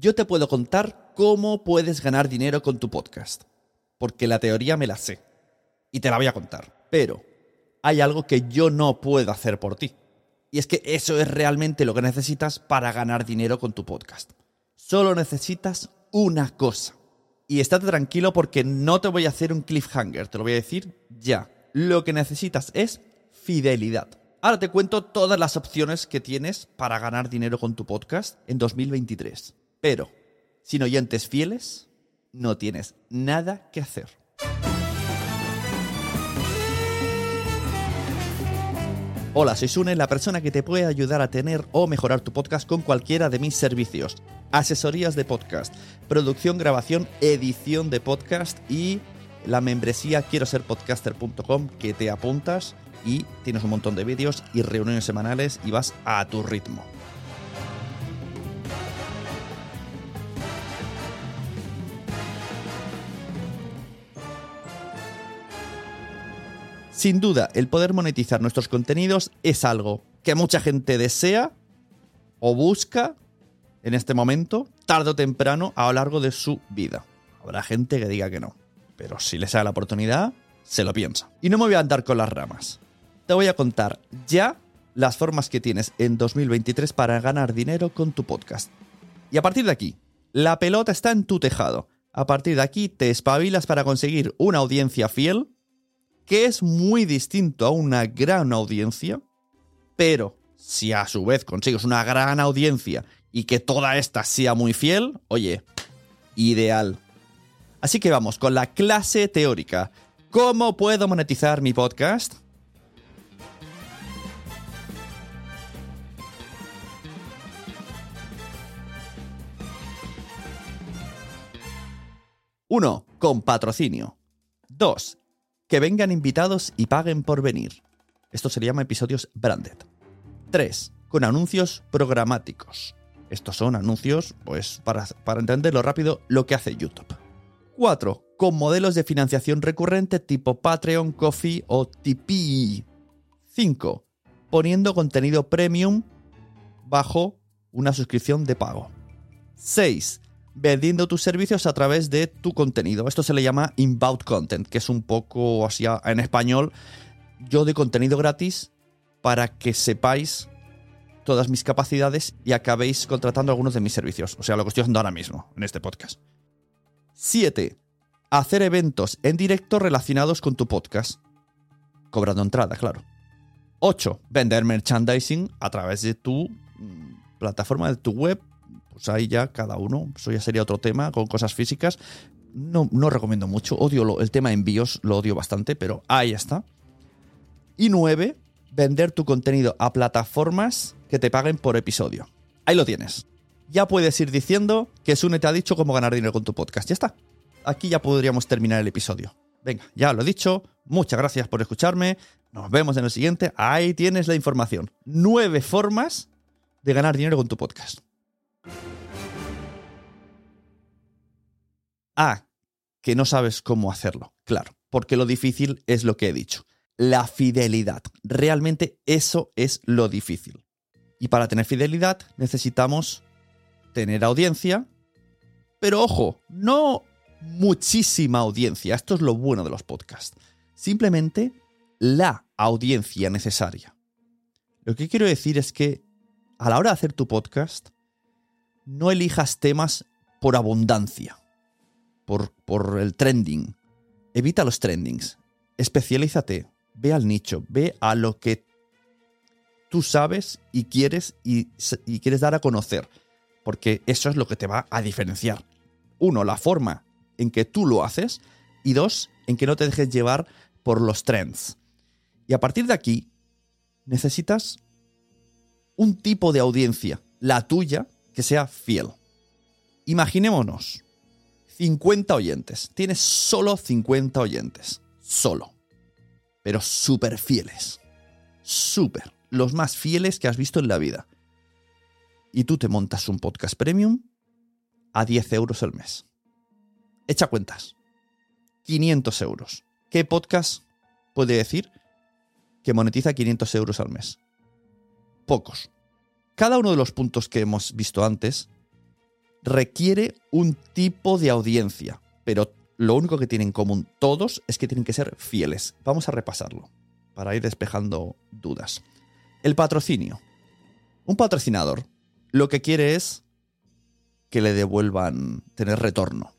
Yo te puedo contar cómo puedes ganar dinero con tu podcast. Porque la teoría me la sé. Y te la voy a contar. Pero hay algo que yo no puedo hacer por ti. Y es que eso es realmente lo que necesitas para ganar dinero con tu podcast. Solo necesitas una cosa. Y estate tranquilo porque no te voy a hacer un cliffhanger, te lo voy a decir ya. Lo que necesitas es fidelidad. Ahora te cuento todas las opciones que tienes para ganar dinero con tu podcast en 2023. Pero, sin oyentes fieles, no tienes nada que hacer. Hola, soy Sune, la persona que te puede ayudar a tener o mejorar tu podcast con cualquiera de mis servicios. Asesorías de podcast, producción, grabación, edición de podcast y la membresía quiero ser podcaster.com que te apuntas y tienes un montón de vídeos y reuniones semanales y vas a tu ritmo. Sin duda, el poder monetizar nuestros contenidos es algo que mucha gente desea o busca en este momento, tarde o temprano, a lo largo de su vida. Habrá gente que diga que no, pero si les da la oportunidad, se lo piensa. Y no me voy a andar con las ramas. Te voy a contar ya las formas que tienes en 2023 para ganar dinero con tu podcast. Y a partir de aquí, la pelota está en tu tejado. A partir de aquí te espabilas para conseguir una audiencia fiel, que es muy distinto a una gran audiencia, pero si a su vez consigues una gran audiencia y que toda esta sea muy fiel, oye, ideal. Así que vamos con la clase teórica. ¿Cómo puedo monetizar mi podcast? Uno, con patrocinio. Dos, que vengan invitados y paguen por venir. Esto se llama episodios branded. 3. Con anuncios programáticos. Estos son anuncios, pues, para, para entenderlo rápido, lo que hace YouTube. 4. Con modelos de financiación recurrente tipo Patreon, Coffee o Tipeee. 5. Poniendo contenido premium bajo una suscripción de pago. 6 vendiendo tus servicios a través de tu contenido. Esto se le llama inbound content, que es un poco así en español. Yo doy contenido gratis para que sepáis todas mis capacidades y acabéis contratando algunos de mis servicios. O sea, lo que estoy haciendo ahora mismo en este podcast. 7. Hacer eventos en directo relacionados con tu podcast. Cobrando entrada, claro. 8. Vender merchandising a través de tu plataforma, de tu web, pues ahí ya cada uno, eso ya sería otro tema con cosas físicas, no, no recomiendo mucho. Odio el tema envíos, lo odio bastante, pero ahí está. Y nueve, vender tu contenido a plataformas que te paguen por episodio. Ahí lo tienes. Ya puedes ir diciendo que Sune te ha dicho cómo ganar dinero con tu podcast. Ya está. Aquí ya podríamos terminar el episodio. Venga, ya lo he dicho. Muchas gracias por escucharme. Nos vemos en el siguiente. Ahí tienes la información. Nueve formas de ganar dinero con tu podcast. Ah, que no sabes cómo hacerlo. Claro, porque lo difícil es lo que he dicho. La fidelidad. Realmente eso es lo difícil. Y para tener fidelidad necesitamos tener audiencia. Pero ojo, no muchísima audiencia. Esto es lo bueno de los podcasts. Simplemente la audiencia necesaria. Lo que quiero decir es que a la hora de hacer tu podcast, no elijas temas por abundancia, por, el trending. Evita los trendings. Especialízate. Ve al nicho. Ve a lo que tú sabes y quieres y quieres dar a conocer. Porque eso es lo que te va a diferenciar. Uno, la forma en que tú lo haces. Y dos, en que no te dejes llevar por los trends. Y a partir de aquí, necesitas un tipo de audiencia, la tuya, que sea fiel. Imaginémonos, 50 oyentes. Tienes solo 50 oyentes. Solo. Pero súper fieles. Súper. Los más fieles que has visto en la vida. Y tú te montas un podcast premium a 10 euros al mes. Echa cuentas. 500 euros. ¿Qué podcast puede decir que monetiza 500 euros al mes? Pocos. Cada uno de los puntos que hemos visto antes requiere un tipo de audiencia, pero lo único que tienen en común todos es que tienen que ser fieles. Vamos a repasarlo para ir despejando dudas. El patrocinio. Un patrocinador lo que quiere es que le devuelvan tener retorno.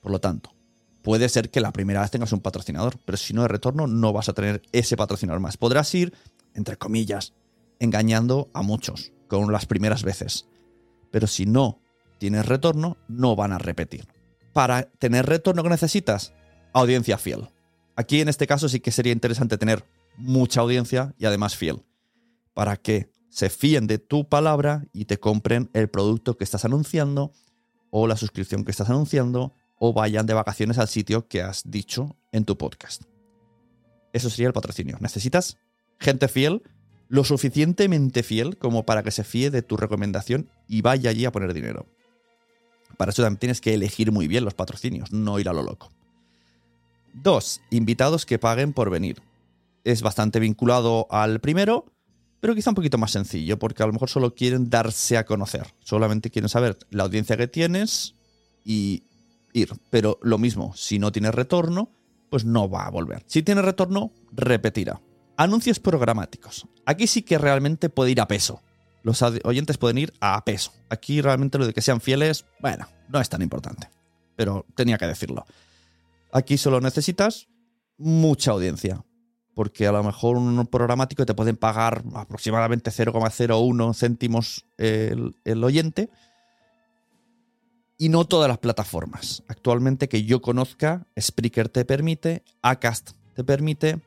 Por lo tanto, puede ser que la primera vez tengas un patrocinador, pero si no hay retorno no vas a tener ese patrocinador más. Podrás ir, entre comillas, engañando a muchos con las primeras veces. Pero si no tienes retorno, no van a repetir. Para tener retorno que necesitas, audiencia fiel. Aquí en este caso sí que sería interesante tener mucha audiencia y además fiel. Para que se fíen de tu palabra y te compren el producto que estás anunciando o la suscripción que estás anunciando o vayan de vacaciones al sitio que has dicho en tu podcast. Eso sería el patrocinio. Necesitas gente fiel, lo suficientemente fiel como para que se fíe de tu recomendación y vaya allí a poner dinero. Para eso también tienes que elegir muy bien los patrocinios, no ir a lo loco. Dos, invitados que paguen por venir. Es bastante vinculado al primero, pero quizá un poquito más sencillo, porque a lo mejor solo quieren darse a conocer. Solamente quieren saber la audiencia que tienes y ir. Pero lo mismo, si no tienes retorno, pues no va a volver. Si tiene retorno, repetirá. Anuncios programáticos. Aquí sí que realmente puede ir a peso. Los oyentes pueden ir a peso. Aquí realmente lo de que sean fieles, bueno, no es tan importante. Pero tenía que decirlo. Aquí solo necesitas mucha audiencia. Porque a lo mejor un programático te pueden pagar aproximadamente 0,01 céntimos el, el oyente. Y no todas las plataformas. Actualmente que yo conozca, Spreaker te permite, Acast te permite,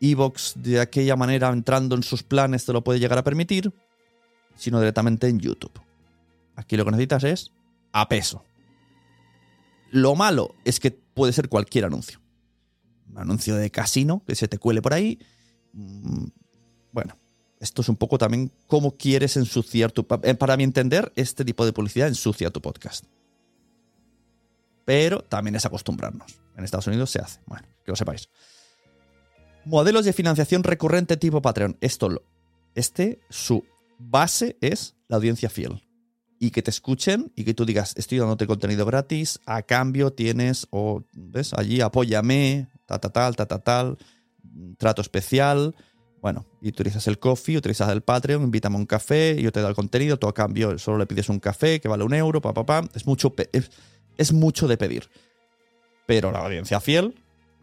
Evox de aquella manera entrando en sus planes te lo puede llegar a permitir, sino directamente en YouTube. Aquí lo que necesitas es a peso. Lo malo es que puede ser cualquier anuncio. Un anuncio de casino que se te cuele por ahí. Bueno, esto es un poco también cómo quieres ensuciar tu... Para mi entender, este tipo de publicidad ensucia tu podcast. Pero también es acostumbrarnos. En Estados Unidos se hace. Bueno, que lo sepáis. Modelos de financiación recurrente tipo Patreon. Esto, este, su base es la audiencia fiel. Y que te escuchen y que tú digas, estoy dándote contenido gratis, a cambio tienes, o ves, allí apóyame, ta, ta, tal, ta, ta, tal, trato especial. Bueno, y utilizas el coffee, utilizas el Patreon, invítame a un café, yo te doy el contenido, tú a cambio solo le pides un café que vale un euro, pa, pa, pa. Es mucho, es mucho de pedir. Pero la audiencia fiel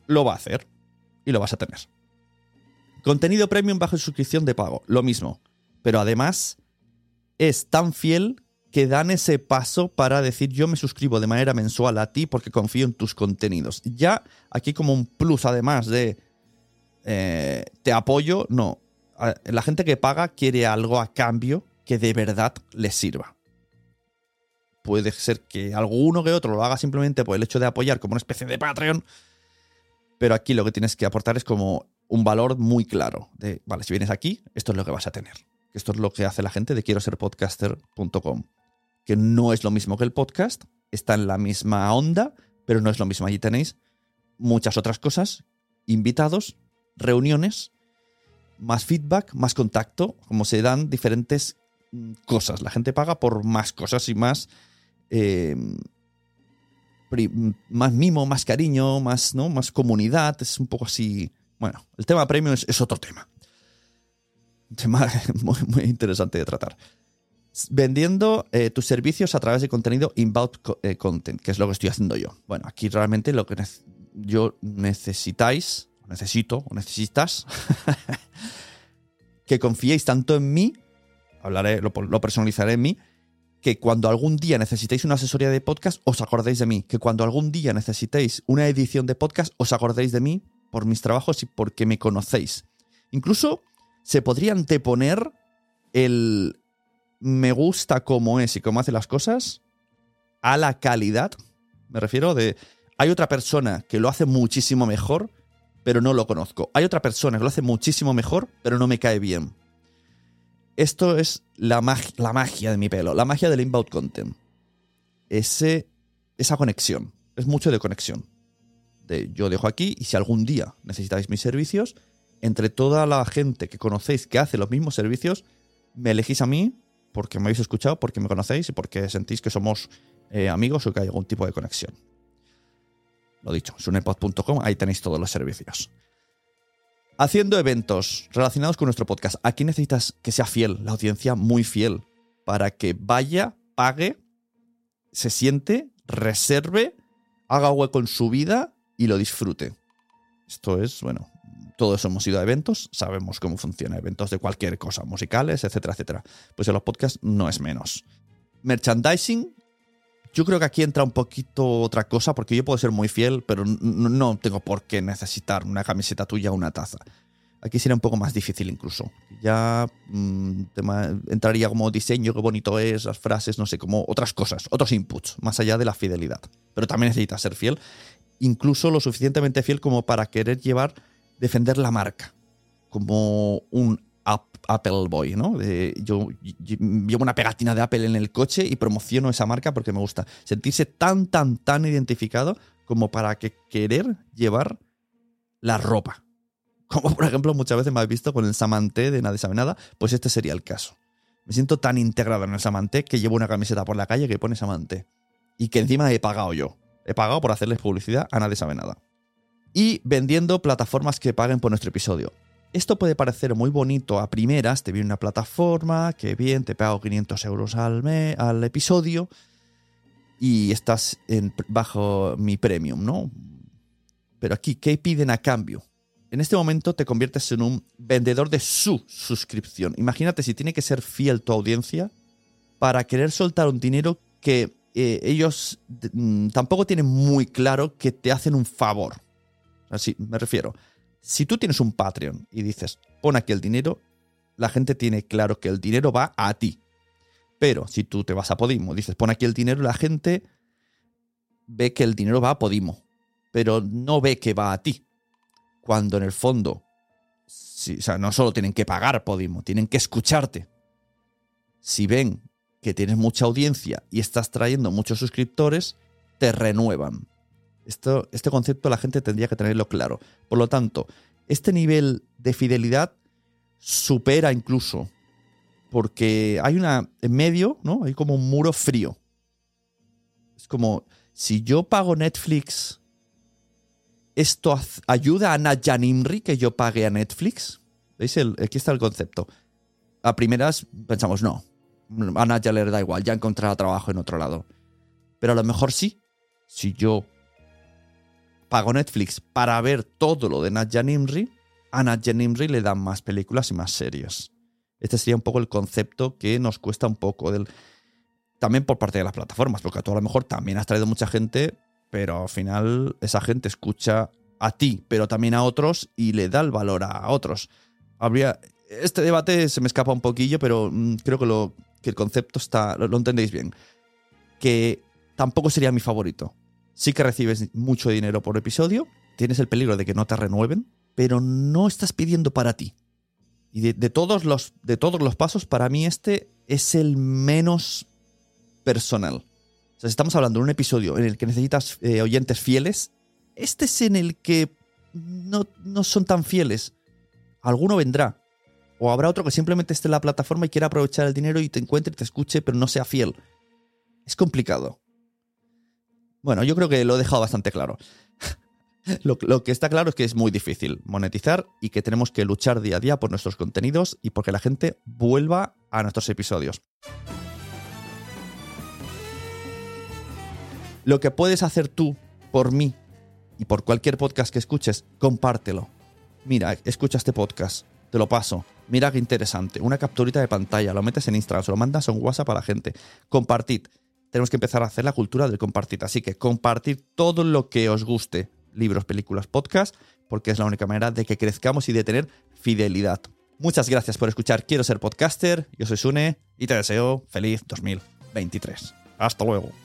lo va a hacer y lo vas a tener. Contenido premium bajo suscripción de pago, lo mismo. Pero además es tan fiel que dan ese paso para decir yo me suscribo de manera mensual a ti porque confío en tus contenidos. Ya aquí como un plus además de eh, te apoyo, no. La gente que paga quiere algo a cambio que de verdad les sirva. Puede ser que alguno que otro lo haga simplemente por el hecho de apoyar como una especie de Patreon, pero aquí lo que tienes que aportar es como un valor muy claro de, vale, si vienes aquí, esto es lo que vas a tener. Esto es lo que hace la gente de quiero ser podcaster.com, que no es lo mismo que el podcast, está en la misma onda, pero no es lo mismo. Allí tenéis muchas otras cosas, invitados, reuniones, más feedback, más contacto, como se dan diferentes mm, cosas. La gente paga por más cosas y más eh, más mimo, más cariño, más, ¿no? más comunidad. Es un poco así. Bueno, el tema premium es, otro tema. Tema muy, interesante de tratar. Vendiendo eh, tus servicios a través de contenido inbound eh, content, que es lo que estoy haciendo yo. Bueno, aquí realmente lo que yo necesitáis, necesito, o necesitas, que confiéis tanto en mí, hablaré, lo, lo personalizaré en mí, que cuando algún día necesitéis una asesoría de podcast, os acordéis de mí. Que cuando algún día necesitéis una edición de podcast, os acordéis de mí por mis trabajos y porque me conocéis. Incluso se podría anteponer el me gusta cómo es y cómo hace las cosas a la calidad. Me refiero de hay otra persona que lo hace muchísimo mejor, pero no lo conozco. Hay otra persona que lo hace muchísimo mejor, pero no me cae bien. Esto es la, la magia de mi pelo, la magia del inbound content. Ese, esa conexión. Es mucho de conexión. De yo dejo aquí y si algún día necesitáis mis servicios, entre toda la gente que conocéis que hace los mismos servicios, me elegís a mí porque me habéis escuchado, porque me conocéis y porque sentís que somos eh, amigos o que hay algún tipo de conexión. Lo dicho, sunepod.com, ahí tenéis todos los servicios haciendo eventos relacionados con nuestro podcast. Aquí necesitas que sea fiel, la audiencia muy fiel, para que vaya, pague, se siente, reserve, haga hueco en su vida y lo disfrute. Esto es, bueno, todos hemos ido a eventos, sabemos cómo funciona, eventos de cualquier cosa, musicales, etcétera, etcétera. Pues en los podcasts no es menos. Merchandising, yo creo que aquí entra un poquito otra cosa, porque yo puedo ser muy fiel, pero no tengo por qué necesitar una camiseta tuya o una taza. Aquí sería un poco más difícil incluso. Ya mm, entraría como diseño, qué bonito es, las frases, no sé, como otras cosas, otros inputs, más allá de la fidelidad. Pero también necesitas ser fiel, incluso lo suficientemente fiel como para querer llevar, defender la marca, como un Apple Boy, ¿no? yo, llevo una pegatina de Apple en el coche y promociono esa marca porque me gusta. Sentirse tan, tan, tan identificado como para que querer llevar la ropa. Como por ejemplo muchas veces me habéis visto con el Samanté de Nadie sabe nada, pues este sería el caso. Me siento tan integrado en el Samanté que llevo una camiseta por la calle que pone Samanté. Y que encima he pagado yo. He pagado por hacerles publicidad a Nadie sabe nada. Y vendiendo plataformas que paguen por nuestro episodio. Esto puede parecer muy bonito a primeras, te viene una plataforma, que bien, te pago 500 euros al, mes, al episodio y estás bajo mi premium, ¿no? Pero aquí, ¿qué piden a cambio? En este momento te conviertes en un vendedor de su suscripción. Imagínate si tiene que ser fiel tu audiencia para querer soltar un dinero que eh, ellos mm, tampoco tienen muy claro que te hacen un favor. Así me refiero. Si tú tienes un Patreon y dices, pon aquí el dinero, la gente tiene claro que el dinero va a ti. Pero si tú te vas a Podimo, dices, pon aquí el dinero, la gente ve que el dinero va a Podimo, pero no ve que va a ti. Cuando en el fondo, o sea, no solo tienen que pagar Podimo, tienen que escucharte. Si ven que tienes mucha audiencia y estás trayendo muchos suscriptores, te renuevan este concepto la gente tendría que tenerlo claro. Por lo tanto, este nivel de fidelidad supera incluso, porque hay una, en medio, ¿no? Hay como un muro frío. Es como, si yo pago Netflix, ¿esto ayuda a Nadja Nimri que yo pague a Netflix? ¿Veis? aquí está el concepto. A primeras pensamos, no, a Nadja le da igual, ya encontrará trabajo en otro lado. Pero a lo mejor sí, si yo pago Netflix para ver todo lo de Nadja Nimri, a Nadja Nimri le dan más películas y más series. Este sería un poco el concepto que nos cuesta un poco del también por parte de las plataformas, porque tú a lo mejor también has traído mucha gente, pero al final esa gente escucha a ti, pero también a otros y le da el valor a otros. Habría este debate se me escapa un poquillo, pero mm, creo que, el concepto está lo entendéis bien. Que tampoco sería mi favorito. Sí que recibes mucho dinero por episodio, tienes el peligro de que no te renueven, pero no estás pidiendo para ti. Y de, todos, los, de todos los pasos, para mí este es el menos personal. O sea, si estamos hablando de un episodio en el que necesitas eh, oyentes fieles, este es en el que no, no son tan fieles. Alguno vendrá. O habrá otro que simplemente esté en la plataforma y quiera aprovechar el dinero y te encuentre y te escuche, pero no sea fiel. Es complicado. Bueno, yo creo que lo he dejado bastante claro. Lo, que está claro es que es muy difícil monetizar y que tenemos que luchar día a día por nuestros contenidos y porque la gente vuelva a nuestros episodios. Lo que puedes hacer tú por mí y por cualquier podcast que escuches, compártelo. Mira, escucha este podcast, te lo paso. Mira qué interesante. Una capturita de pantalla, lo metes en Instagram, se lo mandas un WhatsApp a la gente. Compartid. Tenemos que empezar a hacer la cultura del compartir. Así que compartid todo lo que os guste. Libros, películas, podcast, porque es la única manera de que crezcamos y de tener fidelidad. Muchas gracias por escuchar Quiero ser podcaster. Yo soy Sune y te deseo feliz 2023. Hasta luego.